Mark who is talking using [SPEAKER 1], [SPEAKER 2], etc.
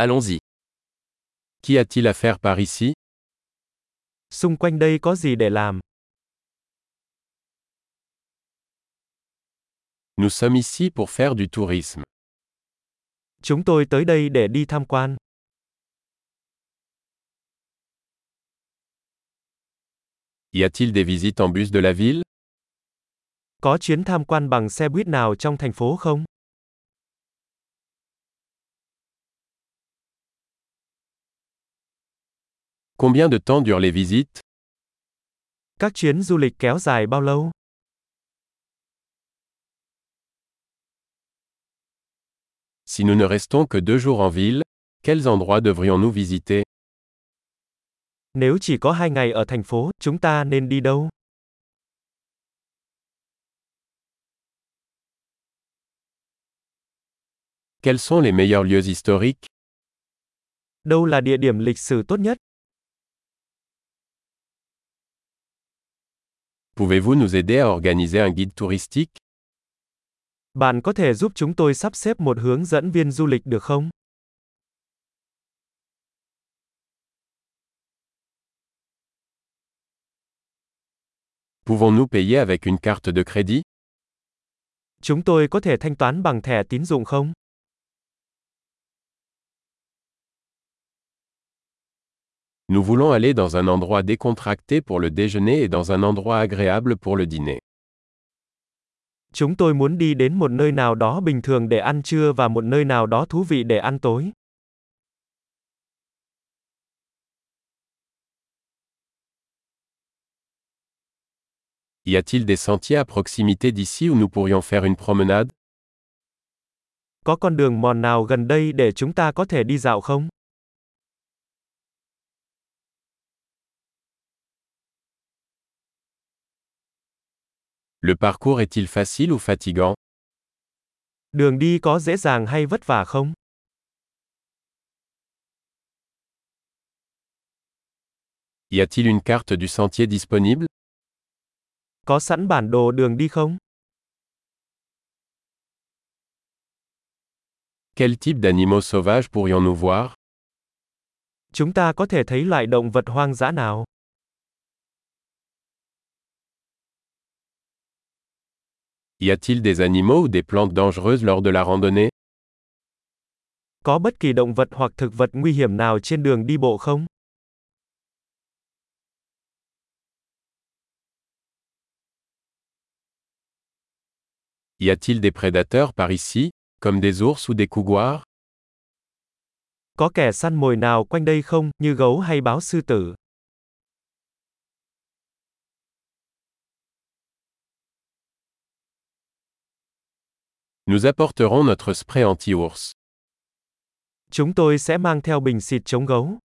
[SPEAKER 1] Allons-y.
[SPEAKER 2] Qu'y a-t-il à faire par ici
[SPEAKER 3] Xung quanh đây có gì để làm?
[SPEAKER 2] Nous sommes ici pour faire du tourisme.
[SPEAKER 3] Chúng tôi tới đây để đi tham quan.
[SPEAKER 2] Y a-t-il des visites en bus de la ville
[SPEAKER 3] Có chuyến tham quan bằng xe buýt nào trong thành phố không?
[SPEAKER 2] Combien de temps durent les visites?
[SPEAKER 3] Các chuyến du lịch kéo dài bao lâu?
[SPEAKER 2] Si nous ne restons que deux jours en ville, quels endroits devrions-nous visiter?
[SPEAKER 3] Nếu chỉ có hai ngày ở thành phố, chúng ta nên đi đâu?
[SPEAKER 2] Quels sont les meilleurs lieux historiques?
[SPEAKER 3] Đâu là địa điểm lịch sử tốt nhất?
[SPEAKER 2] Pouvez-vous nous aider à organiser un guide touristique
[SPEAKER 3] Bạn có thể giúp chúng tôi sắp xếp một hướng dẫn viên du lịch được không?
[SPEAKER 2] Pouvons-nous payer avec une carte de crédit
[SPEAKER 3] Chúng tôi có thể thanh toán bằng thẻ tín dụng không?
[SPEAKER 2] Nous voulons aller dans un endroit décontracté pour le déjeuner et dans un endroit agréable pour le dîner.
[SPEAKER 3] Chúng tôi muốn đi đến một nơi nào đó bình thường để ăn trưa và một nơi nào đó thú vị để ăn tối.
[SPEAKER 2] Y a-t-il des sentiers à proximité d'ici où nous pourrions faire une promenade?
[SPEAKER 3] Có con đường mòn nào gần đây để chúng ta có thể đi dạo không?
[SPEAKER 2] Le parcours est-il facile ou fatigant
[SPEAKER 3] Đường đi có dễ dàng hay vất vả không?
[SPEAKER 2] Y a-t-il une carte du sentier disponible
[SPEAKER 3] Có sẵn bản đồ đường đi không?
[SPEAKER 2] Quel type d'animaux sauvages pourrions-nous voir
[SPEAKER 3] Chúng ta có thể thấy loại động vật hoang dã nào?
[SPEAKER 2] Y a-t-il des animaux ou des plantes dangereuses lors de la randonnée
[SPEAKER 3] Có bất kỳ động vật hoặc thực vật nguy hiểm nào trên đường đi bộ không?
[SPEAKER 2] Y a-t-il des prédateurs par ici, comme des ours ou des couguars
[SPEAKER 3] Có kẻ săn mồi nào quanh đây không, như gấu hay báo sư tử?
[SPEAKER 2] Nous apporterons notre spray anti-ours.
[SPEAKER 3] Chúng tôi sẽ mang theo bình xịt chống gấu.